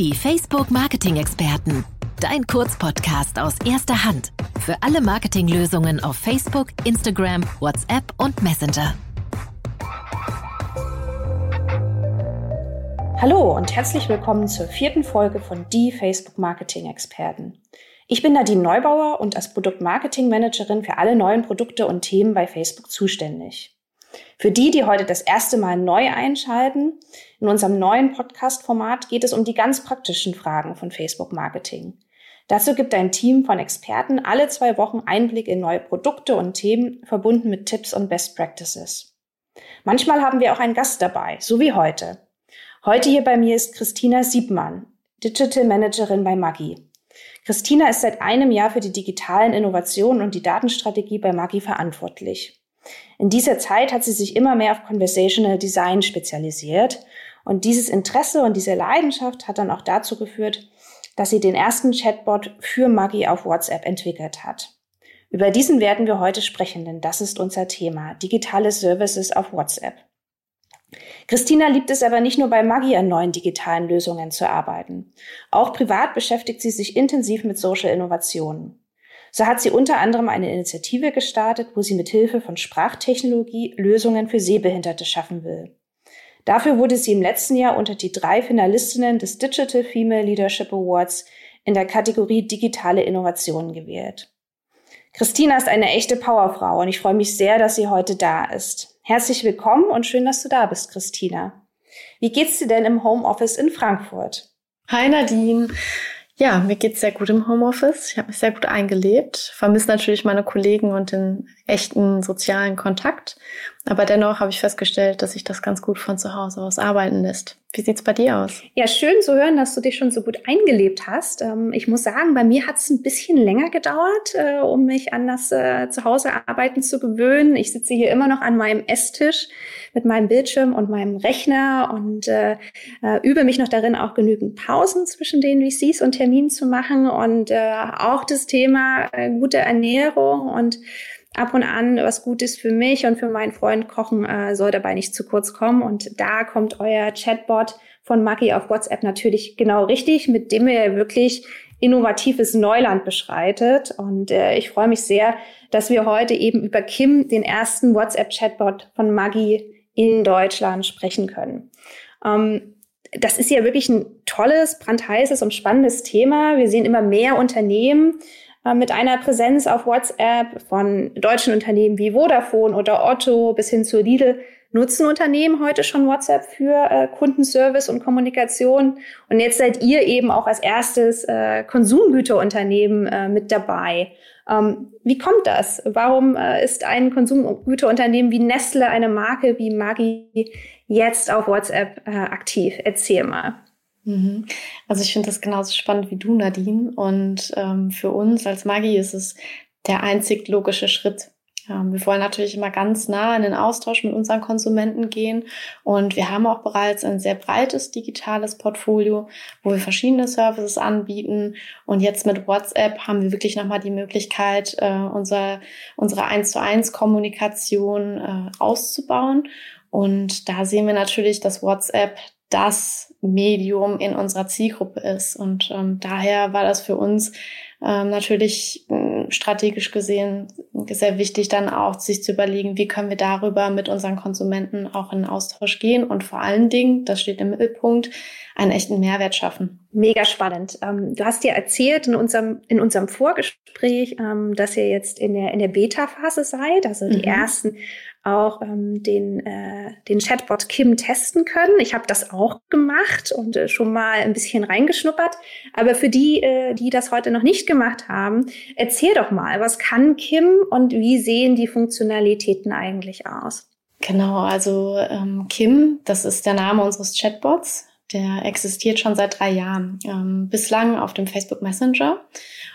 Die Facebook Marketing Experten. Dein Kurzpodcast aus erster Hand. Für alle Marketinglösungen auf Facebook, Instagram, WhatsApp und Messenger. Hallo und herzlich willkommen zur vierten Folge von Die Facebook Marketing Experten. Ich bin Nadine Neubauer und als Produktmarketing-Managerin für alle neuen Produkte und Themen bei Facebook zuständig. Für die, die heute das erste Mal neu einschalten, in unserem neuen Podcast-Format geht es um die ganz praktischen Fragen von Facebook-Marketing. Dazu gibt ein Team von Experten alle zwei Wochen Einblick in neue Produkte und Themen, verbunden mit Tipps und Best Practices. Manchmal haben wir auch einen Gast dabei, so wie heute. Heute hier bei mir ist Christina Siebmann, Digital Managerin bei Maggi. Christina ist seit einem Jahr für die digitalen Innovationen und die Datenstrategie bei Maggi verantwortlich. In dieser Zeit hat sie sich immer mehr auf Conversational Design spezialisiert und dieses Interesse und diese Leidenschaft hat dann auch dazu geführt, dass sie den ersten Chatbot für Maggi auf WhatsApp entwickelt hat. Über diesen werden wir heute sprechen, denn das ist unser Thema, digitale Services auf WhatsApp. Christina liebt es aber nicht nur bei Maggi an neuen digitalen Lösungen zu arbeiten. Auch privat beschäftigt sie sich intensiv mit Social Innovationen. So hat sie unter anderem eine Initiative gestartet, wo sie mit Hilfe von Sprachtechnologie Lösungen für Sehbehinderte schaffen will. Dafür wurde sie im letzten Jahr unter die drei Finalistinnen des Digital Female Leadership Awards in der Kategorie Digitale Innovationen gewählt. Christina ist eine echte Powerfrau und ich freue mich sehr, dass sie heute da ist. Herzlich willkommen und schön, dass du da bist, Christina. Wie geht's dir denn im Homeoffice in Frankfurt? Hi Nadine. Ja, mir geht's sehr gut im Homeoffice. Ich habe mich sehr gut eingelebt. Vermisse natürlich meine Kollegen und den echten sozialen Kontakt. Aber dennoch habe ich festgestellt, dass sich das ganz gut von zu Hause aus arbeiten lässt. Wie sieht's bei dir aus? Ja, schön zu hören, dass du dich schon so gut eingelebt hast. Ähm, ich muss sagen, bei mir hat es ein bisschen länger gedauert, äh, um mich an das äh, Zuhause-Arbeiten zu gewöhnen. Ich sitze hier immer noch an meinem Esstisch mit meinem Bildschirm und meinem Rechner und äh, übe mich noch darin, auch genügend Pausen zwischen den VCs und Terminen zu machen und auch das Thema gute Ernährung und ab und an was Gutes für mich und für meinen Freund kochen äh, soll dabei nicht zu kurz kommen. Und da kommt euer Chatbot von Maggie auf WhatsApp natürlich genau richtig, mit dem ihr wirklich innovatives Neuland beschreitet. Und äh, ich freue mich sehr, dass wir heute eben über Kim, den ersten WhatsApp-Chatbot von Maggie in Deutschland sprechen können. Ähm, das ist ja wirklich ein tolles, brandheißes und spannendes Thema. Wir sehen immer mehr Unternehmen, mit einer Präsenz auf WhatsApp von deutschen Unternehmen wie Vodafone oder Otto bis hin zu Lidl nutzen Unternehmen heute schon WhatsApp für äh, Kundenservice und Kommunikation. Und jetzt seid ihr eben auch als erstes äh, Konsumgüterunternehmen äh, mit dabei. Ähm, wie kommt das? Warum äh, ist ein Konsumgüterunternehmen wie Nestle, eine Marke wie Maggi jetzt auf WhatsApp äh, aktiv? Erzähl mal. Mhm. Also ich finde das genauso spannend wie du, Nadine. Und ähm, für uns als Maggi ist es der einzig logische Schritt. Ähm, wir wollen natürlich immer ganz nah in den Austausch mit unseren Konsumenten gehen. Und wir haben auch bereits ein sehr breites digitales Portfolio, wo wir verschiedene Services anbieten. Und jetzt mit WhatsApp haben wir wirklich nochmal die Möglichkeit, äh, unser, unsere 1 zu 1 Kommunikation äh, auszubauen. Und da sehen wir natürlich, dass WhatsApp das Medium in unserer Zielgruppe ist. Und ähm, daher war das für uns ähm, natürlich äh, strategisch gesehen sehr wichtig, dann auch sich zu überlegen, wie können wir darüber mit unseren Konsumenten auch in Austausch gehen und vor allen Dingen, das steht im Mittelpunkt, einen echten Mehrwert schaffen. Mega spannend. Ähm, du hast ja erzählt in unserem, in unserem Vorgespräch, ähm, dass ihr jetzt in der, in der Beta-Phase seid, also die mhm. ersten auch ähm, den, äh, den Chatbot Kim testen können. Ich habe das auch gemacht und äh, schon mal ein bisschen reingeschnuppert. Aber für die, äh, die das heute noch nicht gemacht haben, erzähl doch mal, was kann Kim und wie sehen die Funktionalitäten eigentlich aus? Genau, also ähm, Kim, das ist der Name unseres Chatbots. Der existiert schon seit drei Jahren, ähm, bislang auf dem Facebook Messenger.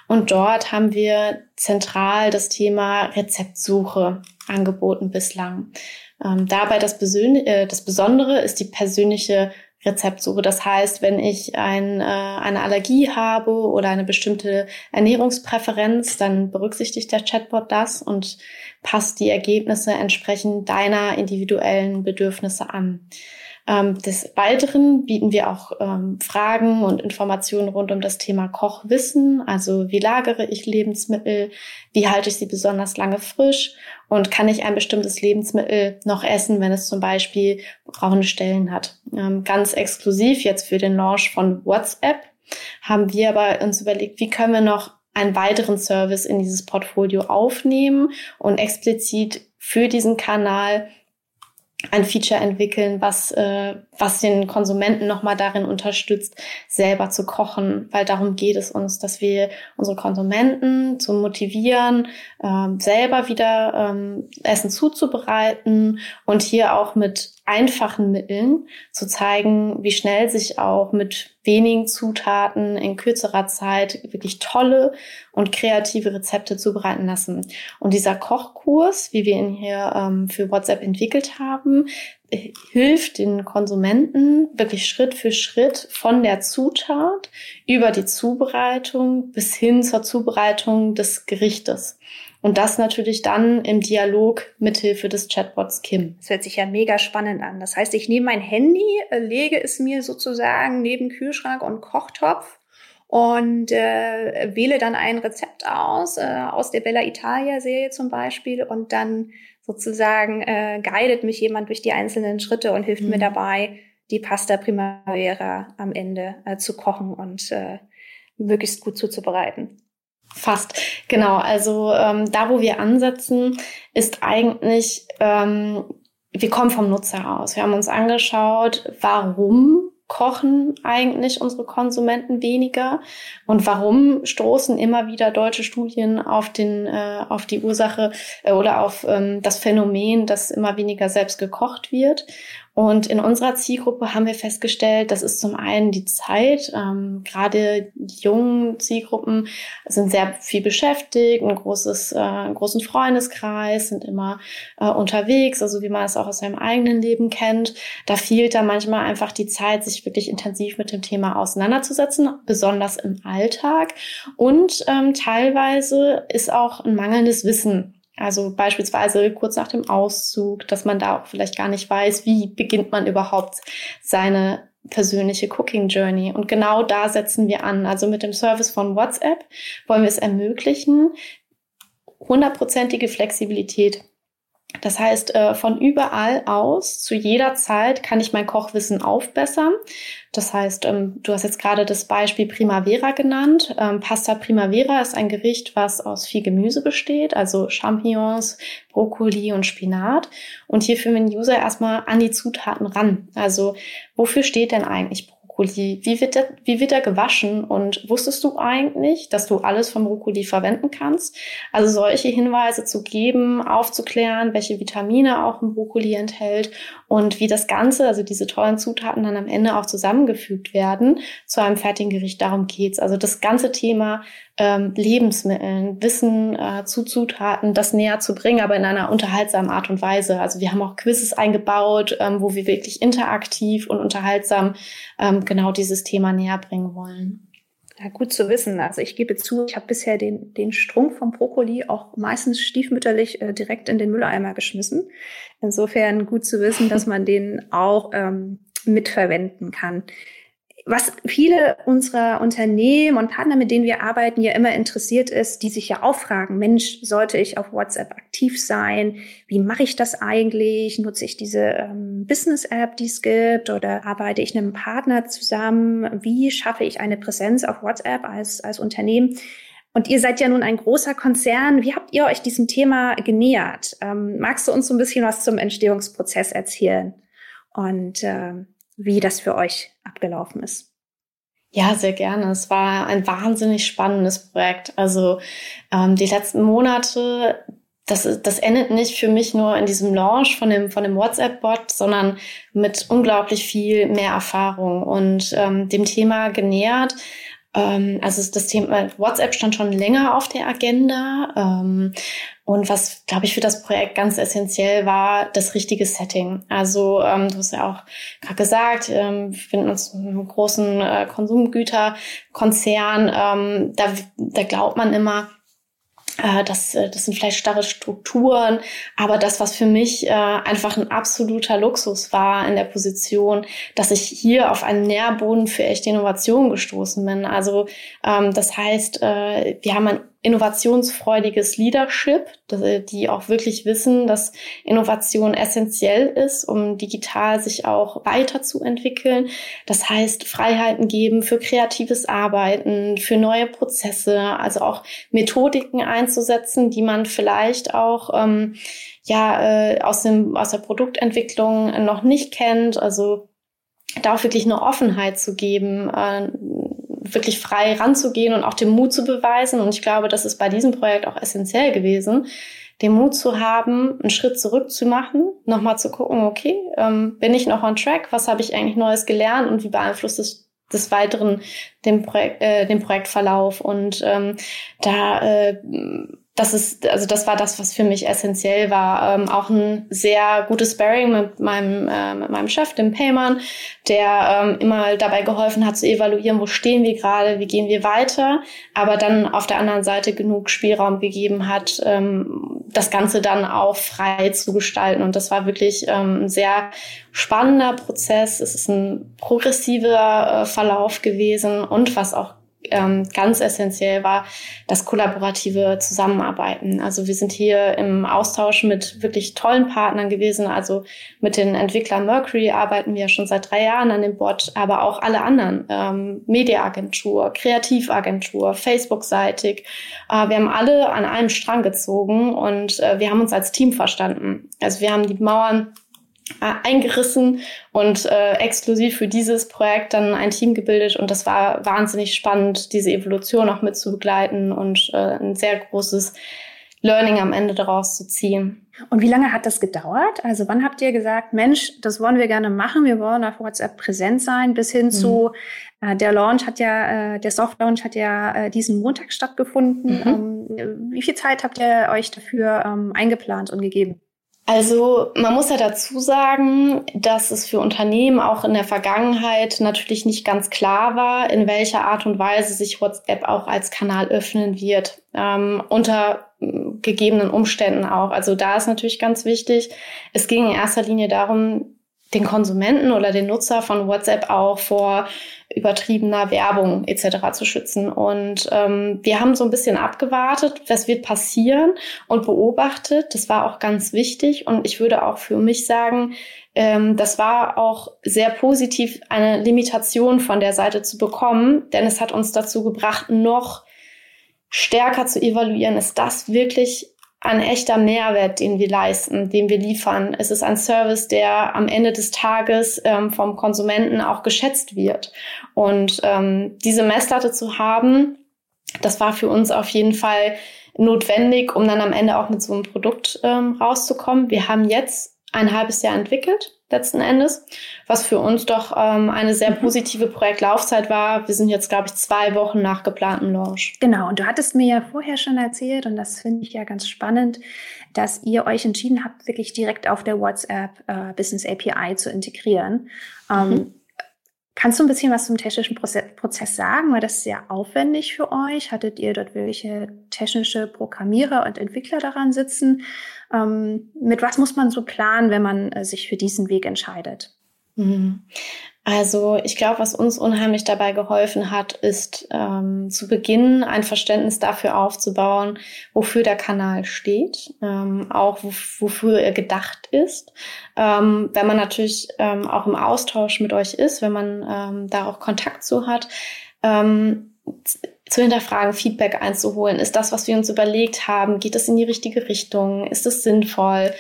Und dort haben wir zentral das Thema Rezeptsuche angeboten bislang. Ähm, dabei das, äh, das Besondere ist die persönliche Rezeptsuche. Das heißt, wenn ich ein, äh, eine Allergie habe oder eine bestimmte Ernährungspräferenz, dann berücksichtigt der Chatbot das und passt die Ergebnisse entsprechend deiner individuellen Bedürfnisse an. Ähm, des Weiteren bieten wir auch ähm, Fragen und Informationen rund um das Thema Kochwissen, also wie lagere ich Lebensmittel, wie halte ich sie besonders lange frisch? Und kann ich ein bestimmtes Lebensmittel noch essen, wenn es zum Beispiel braune Stellen hat. Ähm, ganz exklusiv jetzt für den Launch von WhatsApp haben wir aber uns überlegt, wie können wir noch einen weiteren Service in dieses Portfolio aufnehmen und explizit für diesen Kanal ein Feature entwickeln, was, äh, was den Konsumenten nochmal darin unterstützt, selber zu kochen, weil darum geht es uns, dass wir unsere Konsumenten zu motivieren, äh, selber wieder ähm, Essen zuzubereiten und hier auch mit einfachen Mitteln zu zeigen, wie schnell sich auch mit wenigen Zutaten in kürzerer Zeit wirklich tolle und kreative Rezepte zubereiten lassen. Und dieser Kochkurs, wie wir ihn hier ähm, für WhatsApp entwickelt haben, hilft den Konsumenten wirklich Schritt für Schritt von der Zutat über die Zubereitung bis hin zur Zubereitung des Gerichtes. Und das natürlich dann im Dialog mithilfe des Chatbots Kim. Das hört sich ja mega spannend an. Das heißt, ich nehme mein Handy, äh, lege es mir sozusagen neben Kühlschrank und Kochtopf und äh, wähle dann ein Rezept aus, äh, aus der Bella Italia Serie zum Beispiel und dann sozusagen äh, guidet mich jemand durch die einzelnen Schritte und hilft mhm. mir dabei, die Pasta Primavera am Ende äh, zu kochen und äh, möglichst gut zuzubereiten. Fast, genau. Also ähm, da, wo wir ansetzen, ist eigentlich, ähm, wir kommen vom Nutzer aus. Wir haben uns angeschaut, warum kochen eigentlich unsere Konsumenten weniger und warum stoßen immer wieder deutsche Studien auf den äh, auf die Ursache äh, oder auf ähm, das Phänomen, dass immer weniger selbst gekocht wird und in unserer Zielgruppe haben wir festgestellt, das ist zum einen die Zeit. Ähm, gerade die jungen Zielgruppen sind sehr viel beschäftigt, ein großes, äh, einen großen Freundeskreis, sind immer äh, unterwegs, also wie man es auch aus seinem eigenen Leben kennt. Da fehlt da manchmal einfach die Zeit, sich wirklich intensiv mit dem Thema auseinanderzusetzen, besonders im Alltag. Und ähm, teilweise ist auch ein mangelndes Wissen also beispielsweise kurz nach dem Auszug, dass man da auch vielleicht gar nicht weiß, wie beginnt man überhaupt seine persönliche Cooking Journey. Und genau da setzen wir an. Also mit dem Service von WhatsApp wollen wir es ermöglichen, hundertprozentige Flexibilität das heißt, äh, von überall aus, zu jeder Zeit kann ich mein Kochwissen aufbessern. Das heißt, ähm, du hast jetzt gerade das Beispiel Primavera genannt. Ähm, Pasta Primavera ist ein Gericht, was aus viel Gemüse besteht, also Champignons, Brokkoli und Spinat. Und hier führen wir den User erstmal an die Zutaten ran. Also, wofür steht denn eigentlich Brokkoli? Wie wird, der, wie wird er gewaschen? Und wusstest du eigentlich, dass du alles vom Brokkoli verwenden kannst? Also solche Hinweise zu geben, aufzuklären, welche Vitamine auch ein Brokkoli enthält und wie das Ganze, also diese tollen Zutaten dann am Ende auch zusammengefügt werden zu einem fertigen Gericht. Darum geht's. Also das ganze Thema ähm, Lebensmitteln, Wissen äh, zu Zutaten, das näher zu bringen, aber in einer unterhaltsamen Art und Weise. Also wir haben auch Quizzes eingebaut, ähm, wo wir wirklich interaktiv und unterhaltsam ähm, genau dieses Thema näher bringen wollen. Ja, gut zu wissen. Also ich gebe zu, ich habe bisher den, den Strunk vom Brokkoli auch meistens stiefmütterlich äh, direkt in den Mülleimer geschmissen. Insofern gut zu wissen, dass man den auch ähm, mitverwenden kann was viele unserer Unternehmen und Partner, mit denen wir arbeiten, ja immer interessiert ist, die sich ja auch fragen, Mensch, sollte ich auf WhatsApp aktiv sein? Wie mache ich das eigentlich? Nutze ich diese ähm, Business-App, die es gibt? Oder arbeite ich mit einem Partner zusammen? Wie schaffe ich eine Präsenz auf WhatsApp als, als Unternehmen? Und ihr seid ja nun ein großer Konzern. Wie habt ihr euch diesem Thema genähert? Ähm, magst du uns so ein bisschen was zum Entstehungsprozess erzählen? Und äh, wie das für euch abgelaufen ist. Ja, sehr gerne. Es war ein wahnsinnig spannendes Projekt. Also ähm, die letzten Monate, das, das endet nicht für mich nur in diesem Launch von dem, von dem WhatsApp-Bot, sondern mit unglaublich viel mehr Erfahrung und ähm, dem Thema genähert. Ähm, also das Thema WhatsApp stand schon länger auf der Agenda. Ähm, und was, glaube ich, für das Projekt ganz essentiell war, das richtige Setting. Also ähm, du hast ja auch gerade gesagt, ähm, wir finden uns in einem großen äh, Konsumgüterkonzern. Ähm, da, da glaubt man immer, das, äh, das sind vielleicht starre Strukturen, aber das, was für mich äh, einfach ein absoluter Luxus war in der Position, dass ich hier auf einen Nährboden für echte Innovation gestoßen bin. Also ähm, das heißt, äh, wir haben ein innovationsfreudiges Leadership, die auch wirklich wissen, dass Innovation essentiell ist, um digital sich auch weiterzuentwickeln. Das heißt, Freiheiten geben für kreatives Arbeiten, für neue Prozesse, also auch Methodiken einzusetzen, die man vielleicht auch ähm, ja äh, aus dem aus der Produktentwicklung noch nicht kennt. Also da auch wirklich eine Offenheit zu geben, äh, wirklich frei ranzugehen und auch den Mut zu beweisen. Und ich glaube, das ist bei diesem Projekt auch essentiell gewesen, den Mut zu haben, einen Schritt zurück zu machen, nochmal zu gucken, okay, ähm, bin ich noch on track? Was habe ich eigentlich Neues gelernt und wie beeinflusst es des Weiteren den, Projek äh, den Projektverlauf? Und ähm, da äh, das ist, also das war das, was für mich essentiell war. Ähm, auch ein sehr gutes Sparring mit meinem, äh, mit meinem Chef, dem Payman, der ähm, immer dabei geholfen hat zu evaluieren, wo stehen wir gerade, wie gehen wir weiter, aber dann auf der anderen Seite genug Spielraum gegeben hat, ähm, das Ganze dann auch frei zu gestalten. Und das war wirklich ähm, ein sehr spannender Prozess. Es ist ein progressiver äh, Verlauf gewesen und was auch ähm, ganz essentiell war das kollaborative Zusammenarbeiten. Also wir sind hier im Austausch mit wirklich tollen Partnern gewesen. Also mit den Entwicklern Mercury arbeiten wir schon seit drei Jahren an dem Bot, aber auch alle anderen, ähm, Mediaagentur, Kreativagentur, Facebook-seitig. Äh, wir haben alle an einem Strang gezogen und äh, wir haben uns als Team verstanden. Also wir haben die Mauern eingerissen und äh, exklusiv für dieses Projekt dann ein Team gebildet und das war wahnsinnig spannend, diese Evolution auch mit zu begleiten und äh, ein sehr großes Learning am Ende daraus zu ziehen. Und wie lange hat das gedauert? Also wann habt ihr gesagt, Mensch, das wollen wir gerne machen, wir wollen auf WhatsApp präsent sein, bis hin mhm. zu äh, der Launch hat ja, äh, der Soft Launch hat ja äh, diesen Montag stattgefunden. Mhm. Ähm, wie viel Zeit habt ihr euch dafür ähm, eingeplant und gegeben? Also man muss ja dazu sagen, dass es für Unternehmen auch in der Vergangenheit natürlich nicht ganz klar war, in welcher Art und Weise sich WhatsApp auch als Kanal öffnen wird, ähm, unter gegebenen Umständen auch. Also da ist natürlich ganz wichtig, es ging in erster Linie darum, den Konsumenten oder den Nutzer von WhatsApp auch vor übertriebener Werbung etc. zu schützen. Und ähm, wir haben so ein bisschen abgewartet, was wird passieren und beobachtet. Das war auch ganz wichtig. Und ich würde auch für mich sagen, ähm, das war auch sehr positiv, eine Limitation von der Seite zu bekommen, denn es hat uns dazu gebracht, noch stärker zu evaluieren, ist das wirklich ein echter Mehrwert, den wir leisten, den wir liefern. Es ist ein Service, der am Ende des Tages ähm, vom Konsumenten auch geschätzt wird. Und ähm, diese Messlatte zu haben, das war für uns auf jeden Fall notwendig, um dann am Ende auch mit so einem Produkt ähm, rauszukommen. Wir haben jetzt ein halbes Jahr entwickelt letzten Endes, was für uns doch ähm, eine sehr mhm. positive Projektlaufzeit war. Wir sind jetzt, glaube ich, zwei Wochen nach geplantem Launch. Genau, und du hattest mir ja vorher schon erzählt, und das finde ich ja ganz spannend, dass ihr euch entschieden habt, wirklich direkt auf der WhatsApp äh, Business API zu integrieren. Ähm, mhm. Kannst du ein bisschen was zum technischen Prozess sagen? War das sehr aufwendig für euch? Hattet ihr dort welche technische Programmierer und Entwickler daran sitzen? Ähm, mit was muss man so planen, wenn man äh, sich für diesen Weg entscheidet? Mhm. Also ich glaube, was uns unheimlich dabei geholfen hat, ist ähm, zu Beginn ein Verständnis dafür aufzubauen, wofür der Kanal steht, ähm, auch wofür er gedacht ist. Ähm, wenn man natürlich ähm, auch im Austausch mit euch ist, wenn man ähm, da auch Kontakt zu hat, ähm, zu hinterfragen, Feedback einzuholen. Ist das, was wir uns überlegt haben, geht es in die richtige Richtung? Ist es sinnvoll?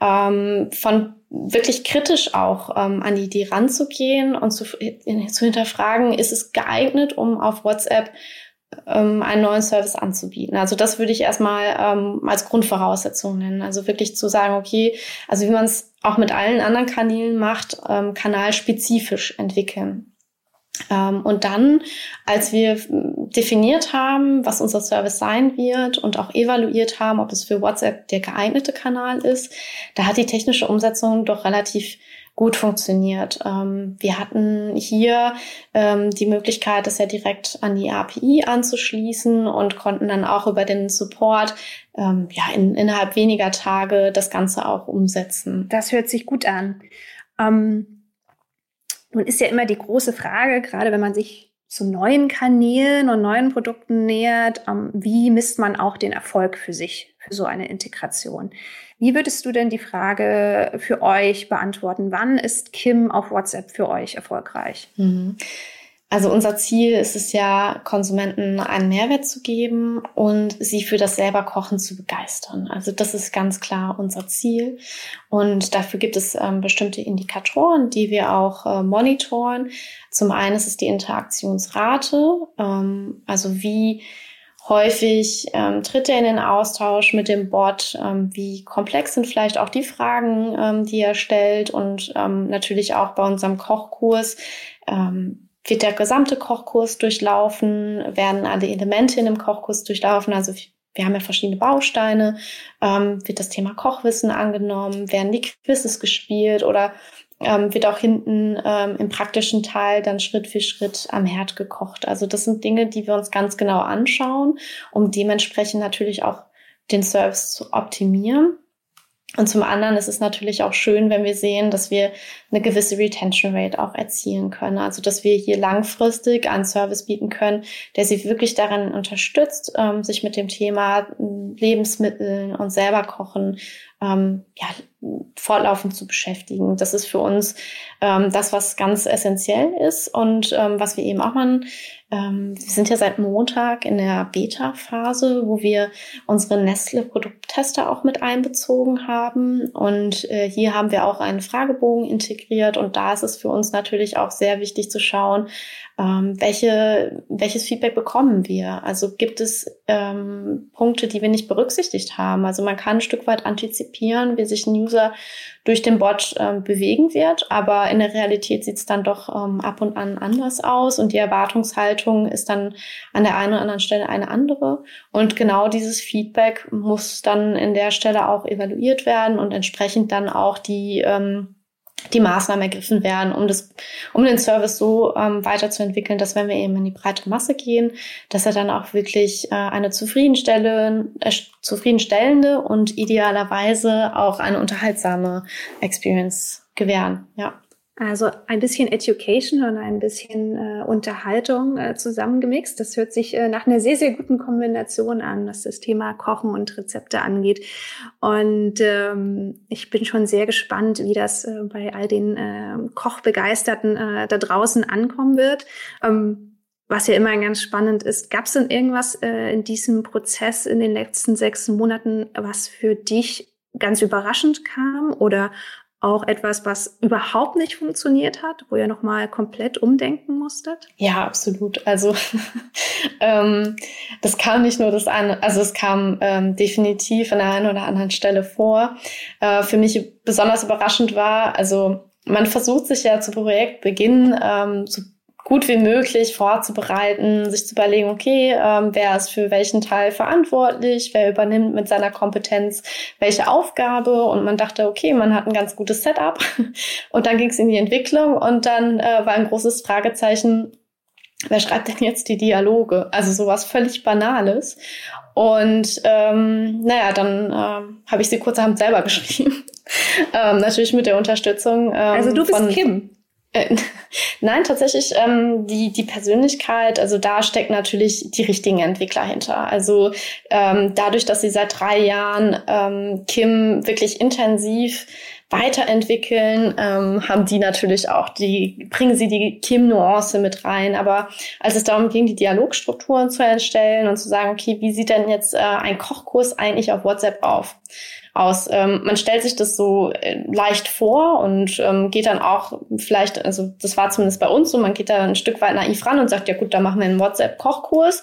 Ähm, von wirklich kritisch auch ähm, an die Idee ranzugehen und zu, zu hinterfragen, ist es geeignet, um auf WhatsApp ähm, einen neuen Service anzubieten. Also das würde ich erstmal ähm, als Grundvoraussetzung nennen. Also wirklich zu sagen, okay, also wie man es auch mit allen anderen Kanälen macht, ähm, kanalspezifisch entwickeln. Ähm, und dann, als wir definiert haben, was unser Service sein wird und auch evaluiert haben, ob es für WhatsApp der geeignete Kanal ist, da hat die technische Umsetzung doch relativ gut funktioniert. Ähm, wir hatten hier ähm, die Möglichkeit, das ja direkt an die API anzuschließen und konnten dann auch über den Support ja in, innerhalb weniger Tage das Ganze auch umsetzen. Das hört sich gut an. Ähm, nun ist ja immer die große Frage, gerade wenn man sich zu neuen Kanälen und neuen Produkten nähert, ähm, wie misst man auch den Erfolg für sich, für so eine Integration? Wie würdest du denn die Frage für euch beantworten? Wann ist Kim auf WhatsApp für euch erfolgreich? Mhm. Also unser Ziel ist es ja, Konsumenten einen Mehrwert zu geben und sie für das selber Kochen zu begeistern. Also das ist ganz klar unser Ziel. Und dafür gibt es ähm, bestimmte Indikatoren, die wir auch äh, monitoren. Zum einen ist es die Interaktionsrate, ähm, also wie häufig ähm, tritt er in den Austausch mit dem Bot, ähm, wie komplex sind vielleicht auch die Fragen, ähm, die er stellt und ähm, natürlich auch bei unserem Kochkurs ähm, wird der gesamte Kochkurs durchlaufen, werden alle Elemente in dem Kochkurs durchlaufen. Also wir haben ja verschiedene Bausteine, ähm, wird das Thema Kochwissen angenommen, werden die Quizzes gespielt oder ähm, wird auch hinten ähm, im praktischen Teil dann Schritt für Schritt am Herd gekocht. Also das sind Dinge, die wir uns ganz genau anschauen, um dementsprechend natürlich auch den Service zu optimieren. Und zum anderen ist es natürlich auch schön, wenn wir sehen, dass wir eine gewisse Retention Rate auch erzielen können. Also dass wir hier langfristig einen Service bieten können, der sie wirklich darin unterstützt, ähm, sich mit dem Thema Lebensmitteln und selber kochen ähm, ja, fortlaufend zu beschäftigen. Das ist für uns ähm, das, was ganz essentiell ist und ähm, was wir eben auch machen. Ähm, wir sind ja seit Montag in der Beta-Phase, wo wir unsere Nestle-Produkttester auch mit einbezogen haben. Und äh, hier haben wir auch einen Fragebogen integriert. Und da ist es für uns natürlich auch sehr wichtig zu schauen, ähm, welche, welches Feedback bekommen wir? Also gibt es ähm, Punkte, die wir nicht berücksichtigt haben? Also man kann ein Stück weit antizipieren, wie sich ein User durch den Bot ähm, bewegen wird, aber in der Realität sieht es dann doch ähm, ab und an anders aus und die Erwartungshaltung ist dann an der einen oder anderen Stelle eine andere. Und genau dieses Feedback muss dann in der Stelle auch evaluiert werden und entsprechend dann auch die ähm, die Maßnahmen ergriffen werden, um das, um den Service so ähm, weiterzuentwickeln, dass wenn wir eben in die breite Masse gehen, dass er dann auch wirklich äh, eine zufriedenstellende, äh, zufriedenstellende und idealerweise auch eine unterhaltsame Experience gewähren. Ja. Also ein bisschen Education und ein bisschen äh, Unterhaltung äh, zusammengemixt. Das hört sich äh, nach einer sehr, sehr guten Kombination an, was das Thema Kochen und Rezepte angeht. Und ähm, ich bin schon sehr gespannt, wie das äh, bei all den äh, Kochbegeisterten äh, da draußen ankommen wird. Ähm, was ja immer ganz spannend ist, gab es denn irgendwas äh, in diesem Prozess in den letzten sechs Monaten, was für dich ganz überraschend kam oder auch etwas, was überhaupt nicht funktioniert hat, wo ihr nochmal komplett umdenken musstet? Ja, absolut. Also ähm, das kam nicht nur das eine, also es kam ähm, definitiv an der einen oder anderen Stelle vor. Äh, für mich besonders überraschend war, also man versucht sich ja zu Projektbeginn ähm, zu gut wie möglich vorzubereiten, sich zu überlegen, okay, ähm, wer ist für welchen Teil verantwortlich, wer übernimmt mit seiner Kompetenz welche Aufgabe und man dachte, okay, man hat ein ganz gutes Setup und dann ging es in die Entwicklung und dann äh, war ein großes Fragezeichen, wer schreibt denn jetzt die Dialoge? Also sowas völlig Banales. Und ähm, naja, dann ähm, habe ich sie kurzerhand selber geschrieben. ähm, natürlich mit der Unterstützung. Ähm, also du bist von, Kim. Äh, nein, tatsächlich ähm, die die Persönlichkeit. Also da steckt natürlich die richtigen Entwickler hinter. Also ähm, dadurch, dass sie seit drei Jahren ähm, Kim wirklich intensiv weiterentwickeln, ähm, haben die natürlich auch die, bringen sie die Kim-Nuance mit rein. Aber als es darum ging, die Dialogstrukturen zu erstellen und zu sagen, okay, wie sieht denn jetzt äh, ein Kochkurs eigentlich auf WhatsApp auf? Aus. Ähm, man stellt sich das so äh, leicht vor und ähm, geht dann auch vielleicht, also das war zumindest bei uns so, man geht da ein Stück weit naiv ran und sagt, ja gut, da machen wir einen WhatsApp-Kochkurs.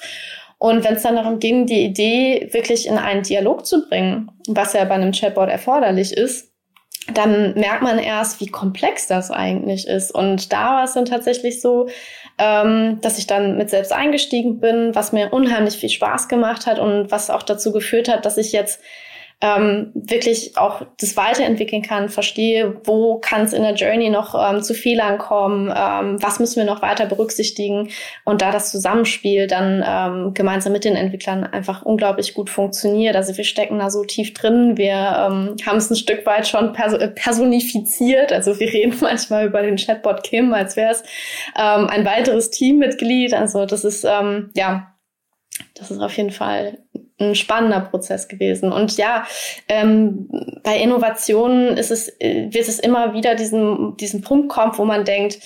Und wenn es dann darum ging, die Idee wirklich in einen Dialog zu bringen, was ja bei einem Chatbot erforderlich ist, dann merkt man erst, wie komplex das eigentlich ist. Und da war es dann tatsächlich so, ähm, dass ich dann mit selbst eingestiegen bin, was mir unheimlich viel Spaß gemacht hat und was auch dazu geführt hat, dass ich jetzt ähm, wirklich auch das weiterentwickeln kann, verstehe, wo kann es in der Journey noch ähm, zu Fehlern kommen, ähm, was müssen wir noch weiter berücksichtigen und da das Zusammenspiel dann ähm, gemeinsam mit den Entwicklern einfach unglaublich gut funktioniert. Also wir stecken da so tief drin, wir ähm, haben es ein Stück weit schon pers personifiziert, also wir reden manchmal über den Chatbot Kim, als wäre es ähm, ein weiteres Teammitglied. Also das ist ähm, ja das ist auf jeden Fall ein spannender Prozess gewesen. Und ja, ähm, bei Innovationen ist es, äh, wird es immer wieder diesen, diesen Punkt kommen, wo man denkt,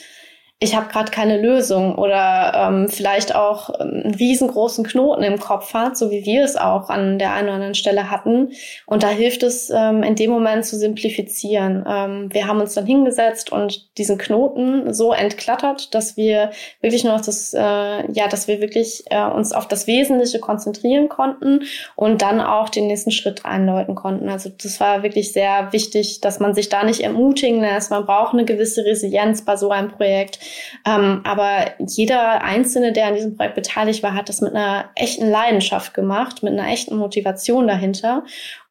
ich habe gerade keine Lösung oder ähm, vielleicht auch ähm, einen riesengroßen Knoten im Kopf hat, so wie wir es auch an der einen oder anderen Stelle hatten. Und da hilft es ähm, in dem Moment zu simplifizieren. Ähm, wir haben uns dann hingesetzt und diesen Knoten so entklattert, dass wir wirklich nur noch das, äh, ja, dass wir wirklich äh, uns auf das Wesentliche konzentrieren konnten und dann auch den nächsten Schritt einläuten konnten. Also das war wirklich sehr wichtig, dass man sich da nicht ermutigen lässt. Man braucht eine gewisse Resilienz bei so einem Projekt ähm, aber jeder Einzelne, der an diesem Projekt beteiligt war, hat das mit einer echten Leidenschaft gemacht, mit einer echten Motivation dahinter.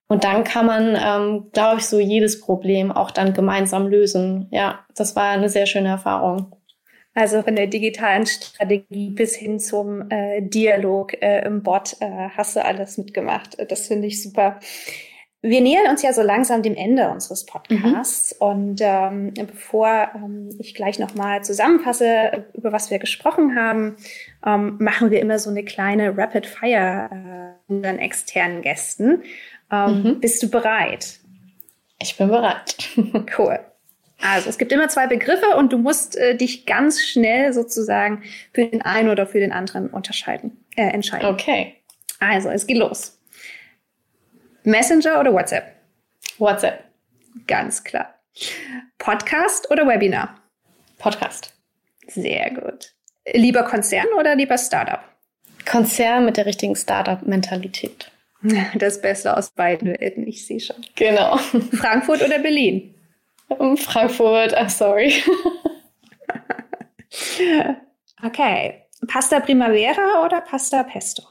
Und dann kann man, ähm, glaube ich, so jedes Problem auch dann gemeinsam lösen. Ja, das war eine sehr schöne Erfahrung. Also von der digitalen Strategie bis hin zum äh, Dialog äh, im Bot äh, hast du alles mitgemacht. Das finde ich super. Wir nähern uns ja so langsam dem Ende unseres Podcasts mhm. und ähm, bevor ähm, ich gleich nochmal zusammenfasse, über was wir gesprochen haben, ähm, machen wir immer so eine kleine Rapid Fire äh, unseren externen Gästen. Ähm, mhm. Bist du bereit? Ich bin bereit. cool. Also es gibt immer zwei Begriffe und du musst äh, dich ganz schnell sozusagen für den einen oder für den anderen unterscheiden, äh, entscheiden. Okay. Also es geht los. Messenger oder WhatsApp? WhatsApp. Ganz klar. Podcast oder Webinar? Podcast. Sehr gut. Lieber Konzern oder lieber Startup? Konzern mit der richtigen Startup-Mentalität. Das Beste aus beiden Welten, ich sehe schon. Genau. Frankfurt oder Berlin? Frankfurt, I'm sorry. okay. Pasta Primavera oder Pasta Pesto?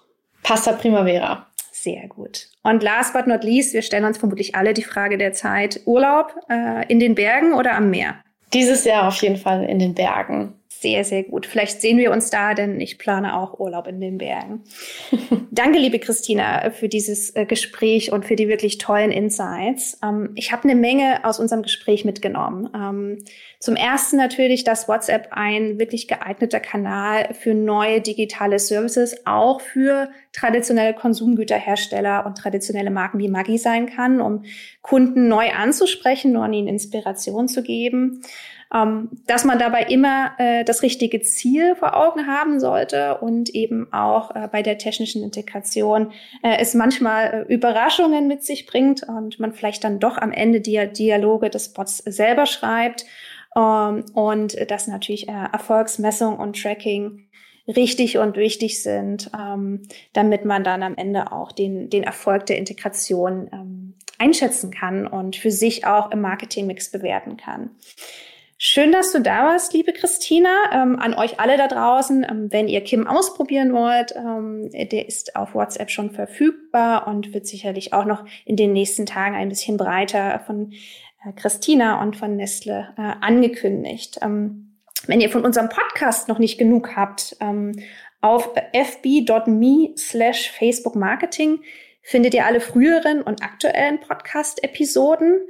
Pasta Primavera. Sehr gut. Und last but not least, wir stellen uns vermutlich alle die Frage der Zeit. Urlaub äh, in den Bergen oder am Meer? Dieses Jahr auf jeden Fall in den Bergen sehr, sehr gut. Vielleicht sehen wir uns da, denn ich plane auch Urlaub in den Bergen. Danke, liebe Christina, für dieses äh, Gespräch und für die wirklich tollen Insights. Ähm, ich habe eine Menge aus unserem Gespräch mitgenommen. Ähm, zum ersten natürlich, dass WhatsApp ein wirklich geeigneter Kanal für neue digitale Services, auch für traditionelle Konsumgüterhersteller und traditionelle Marken wie Maggi sein kann, um Kunden neu anzusprechen und ihnen Inspiration zu geben ähm, dass man dabei immer äh, das richtige Ziel vor Augen haben sollte und eben auch äh, bei der technischen Integration äh, es manchmal äh, Überraschungen mit sich bringt und man vielleicht dann doch am Ende die Dialoge des Bots selber schreibt ähm, und dass natürlich äh, Erfolgsmessung und Tracking richtig und wichtig sind, ähm, damit man dann am Ende auch den, den Erfolg der Integration ähm, einschätzen kann und für sich auch im Marketingmix bewerten kann. Schön, dass du da warst, liebe Christina. Ähm, an euch alle da draußen, ähm, wenn ihr Kim ausprobieren wollt, ähm, der ist auf WhatsApp schon verfügbar und wird sicherlich auch noch in den nächsten Tagen ein bisschen breiter von äh, Christina und von Nestle äh, angekündigt. Ähm, wenn ihr von unserem Podcast noch nicht genug habt, ähm, auf fb.me slash Facebook Marketing findet ihr alle früheren und aktuellen Podcast-Episoden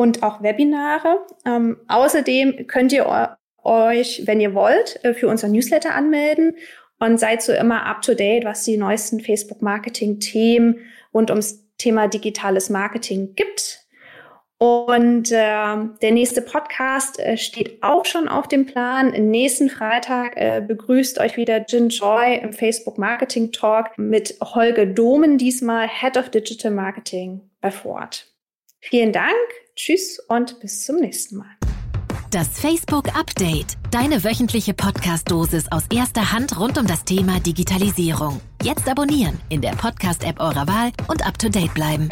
und auch Webinare. Ähm, außerdem könnt ihr euch, wenn ihr wollt, äh, für unser Newsletter anmelden und seid so immer up to date, was die neuesten Facebook-Marketing-Themen rund ums Thema digitales Marketing gibt. Und äh, der nächste Podcast äh, steht auch schon auf dem Plan. Nächsten Freitag äh, begrüßt euch wieder Jin Joy im Facebook Marketing Talk mit Holger Domen, diesmal Head of Digital Marketing bei Ford. Vielen Dank, tschüss und bis zum nächsten Mal. Das Facebook Update, deine wöchentliche Podcast-Dosis aus erster Hand rund um das Thema Digitalisierung. Jetzt abonnieren in der Podcast-App eurer Wahl und up to date bleiben.